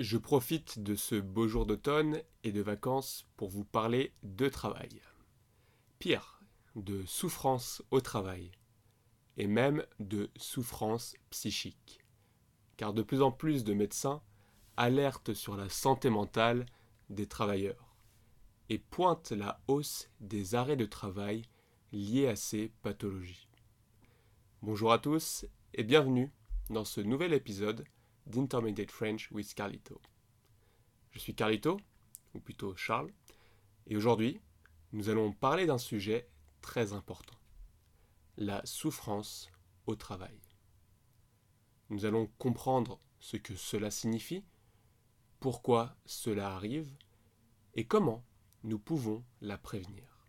Je profite de ce beau jour d'automne et de vacances pour vous parler de travail. Pire, de souffrance au travail, et même de souffrance psychique. Car de plus en plus de médecins alertent sur la santé mentale des travailleurs et pointent la hausse des arrêts de travail liés à ces pathologies. Bonjour à tous et bienvenue dans ce nouvel épisode d'Intermediate French with Carlito. Je suis Carlito, ou plutôt Charles, et aujourd'hui, nous allons parler d'un sujet très important, la souffrance au travail. Nous allons comprendre ce que cela signifie, pourquoi cela arrive, et comment nous pouvons la prévenir.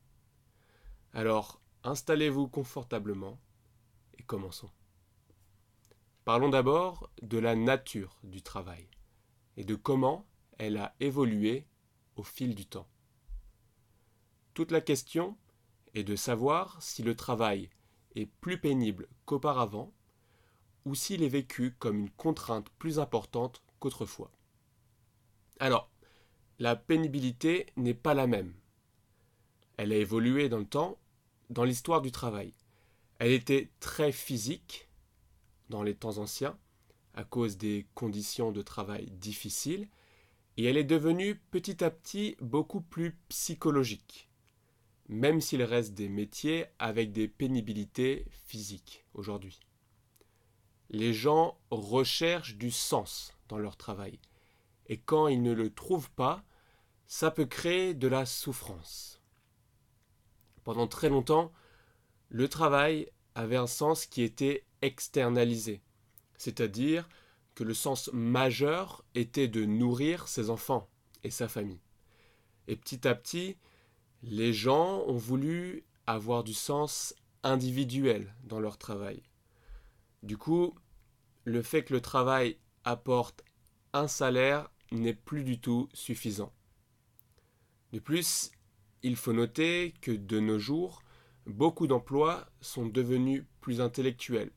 Alors, installez-vous confortablement et commençons. Parlons d'abord de la nature du travail et de comment elle a évolué au fil du temps. Toute la question est de savoir si le travail est plus pénible qu'auparavant ou s'il est vécu comme une contrainte plus importante qu'autrefois. Alors, la pénibilité n'est pas la même. Elle a évolué dans le temps, dans l'histoire du travail. Elle était très physique, dans les temps anciens, à cause des conditions de travail difficiles, et elle est devenue petit à petit beaucoup plus psychologique, même s'il reste des métiers avec des pénibilités physiques aujourd'hui. Les gens recherchent du sens dans leur travail, et quand ils ne le trouvent pas, ça peut créer de la souffrance. Pendant très longtemps, le travail avait un sens qui était externalisé, c'est-à-dire que le sens majeur était de nourrir ses enfants et sa famille. Et petit à petit, les gens ont voulu avoir du sens individuel dans leur travail. Du coup, le fait que le travail apporte un salaire n'est plus du tout suffisant. De plus, il faut noter que de nos jours, beaucoup d'emplois sont devenus plus intellectuels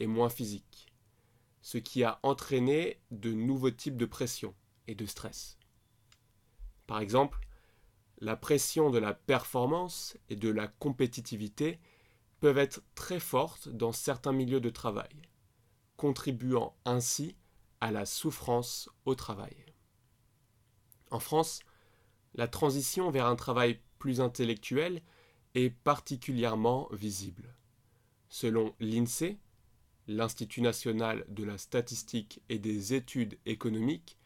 et moins physiques, ce qui a entraîné de nouveaux types de pression et de stress. Par exemple, la pression de la performance et de la compétitivité peuvent être très fortes dans certains milieux de travail, contribuant ainsi à la souffrance au travail. En France, la transition vers un travail plus intellectuel est particulièrement visible. Selon l'INSEE, l'Institut national de la statistique et des études économiques,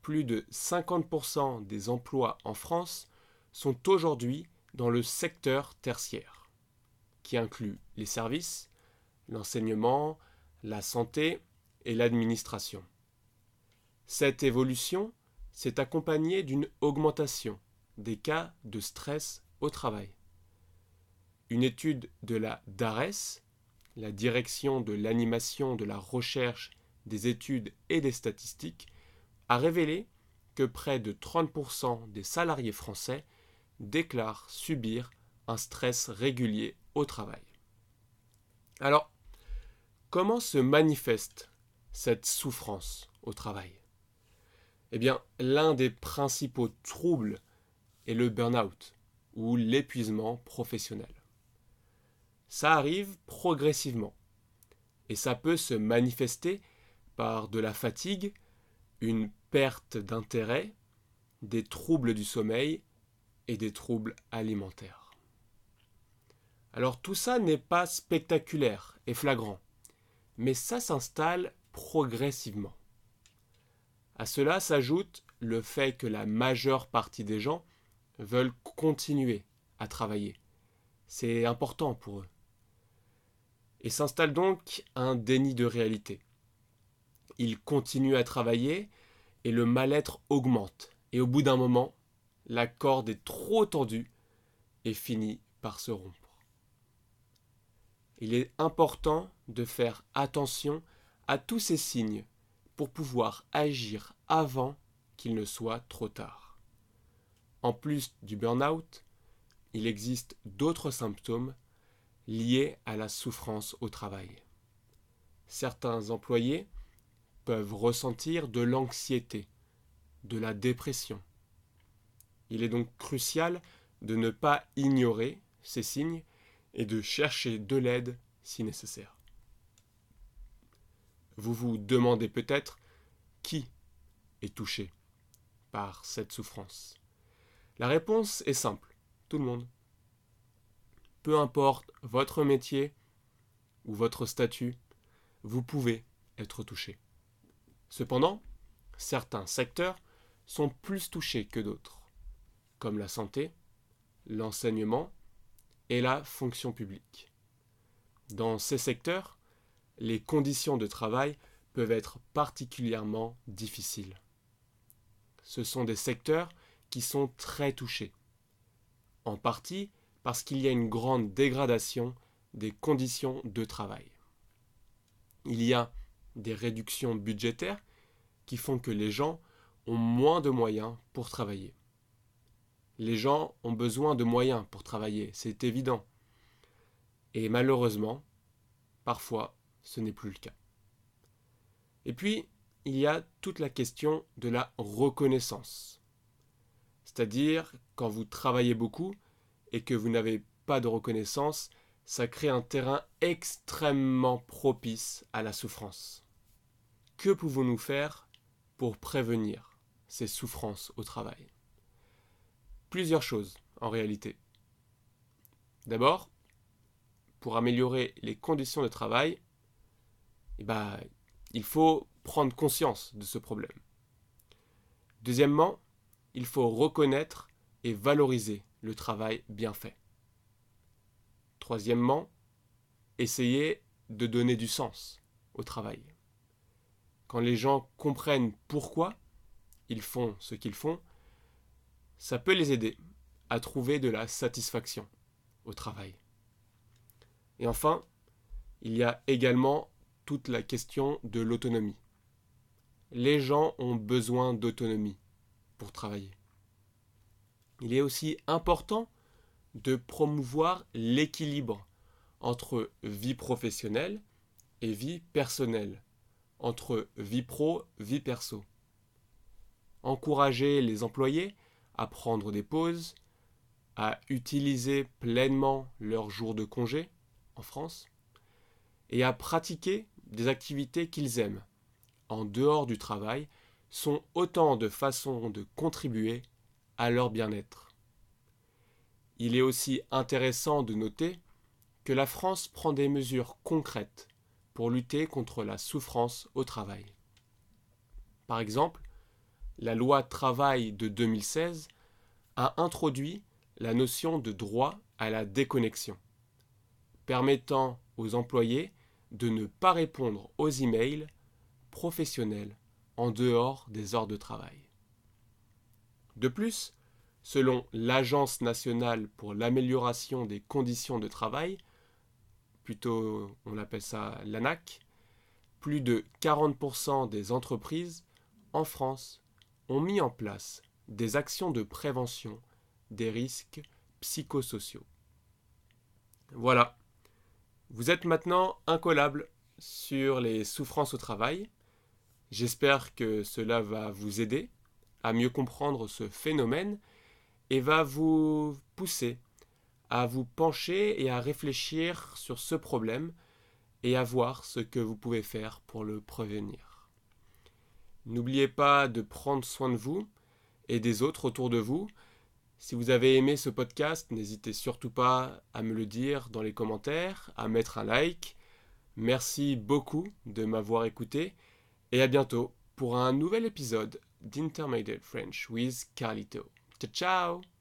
plus de 50% des emplois en France sont aujourd'hui dans le secteur tertiaire, qui inclut les services, l'enseignement, la santé et l'administration. Cette évolution s'est accompagnée d'une augmentation des cas de stress au travail. Une étude de la DARES, la direction de l'animation de la recherche, des études et des statistiques, a révélé que près de 30% des salariés français déclarent subir un stress régulier au travail. Alors, comment se manifeste cette souffrance au travail? Eh bien, l'un des principaux troubles est le burn-out ou l'épuisement professionnel ça arrive progressivement. Et ça peut se manifester par de la fatigue, une perte d'intérêt, des troubles du sommeil et des troubles alimentaires. Alors tout ça n'est pas spectaculaire et flagrant, mais ça s'installe progressivement. À cela s'ajoute le fait que la majeure partie des gens veulent continuer à travailler. C'est important pour eux et s'installe donc un déni de réalité. Il continue à travailler et le mal-être augmente. Et au bout d'un moment, la corde est trop tendue et finit par se rompre. Il est important de faire attention à tous ces signes pour pouvoir agir avant qu'il ne soit trop tard. En plus du burn-out, il existe d'autres symptômes liées à la souffrance au travail. Certains employés peuvent ressentir de l'anxiété de la dépression. Il est donc crucial de ne pas ignorer ces signes et de chercher de l'aide si nécessaire. Vous vous demandez peut-être qui est touché par cette souffrance. La réponse est simple, tout le monde. Peu importe votre métier ou votre statut, vous pouvez être touché. Cependant, certains secteurs sont plus touchés que d'autres, comme la santé, l'enseignement et la fonction publique. Dans ces secteurs, les conditions de travail peuvent être particulièrement difficiles. Ce sont des secteurs qui sont très touchés, en partie parce qu'il y a une grande dégradation des conditions de travail. Il y a des réductions budgétaires qui font que les gens ont moins de moyens pour travailler. Les gens ont besoin de moyens pour travailler, c'est évident. Et malheureusement, parfois, ce n'est plus le cas. Et puis, il y a toute la question de la reconnaissance. C'est-à-dire, quand vous travaillez beaucoup et que vous n'avez pas de reconnaissance, ça crée un terrain extrêmement propice à la souffrance. Que pouvons-nous faire pour prévenir ces souffrances au travail? Plusieurs choses, en réalité. D'abord, pour améliorer les conditions de travail, eh ben, il faut prendre conscience de ce problème. Deuxièmement, il faut reconnaître et valoriser le travail bien fait. Troisièmement, essayer de donner du sens au travail. Quand les gens comprennent pourquoi ils font ce qu'ils font, ça peut les aider à trouver de la satisfaction au travail. Et enfin, il y a également toute la question de l'autonomie. Les gens ont besoin d'autonomie pour travailler. Il est aussi important de promouvoir l'équilibre entre vie professionnelle et vie personnelle, entre vie pro, vie perso. Encourager les employés à prendre des pauses, à utiliser pleinement leurs jours de congé en France, et à pratiquer des activités qu'ils aiment en dehors du travail sont autant de façons de contribuer à leur bien-être. Il est aussi intéressant de noter que la France prend des mesures concrètes pour lutter contre la souffrance au travail. Par exemple, la loi travail de 2016 a introduit la notion de droit à la déconnexion, permettant aux employés de ne pas répondre aux emails professionnels en dehors des heures de travail. De plus, selon l'Agence nationale pour l'amélioration des conditions de travail, plutôt on appelle ça l'ANAC, plus de 40% des entreprises en France ont mis en place des actions de prévention des risques psychosociaux. Voilà, vous êtes maintenant incollable sur les souffrances au travail. J'espère que cela va vous aider à mieux comprendre ce phénomène et va vous pousser à vous pencher et à réfléchir sur ce problème et à voir ce que vous pouvez faire pour le prévenir. N'oubliez pas de prendre soin de vous et des autres autour de vous. Si vous avez aimé ce podcast, n'hésitez surtout pas à me le dire dans les commentaires, à mettre un like. Merci beaucoup de m'avoir écouté et à bientôt pour un nouvel épisode d'Intermediate French with Carlito. Ciao ciao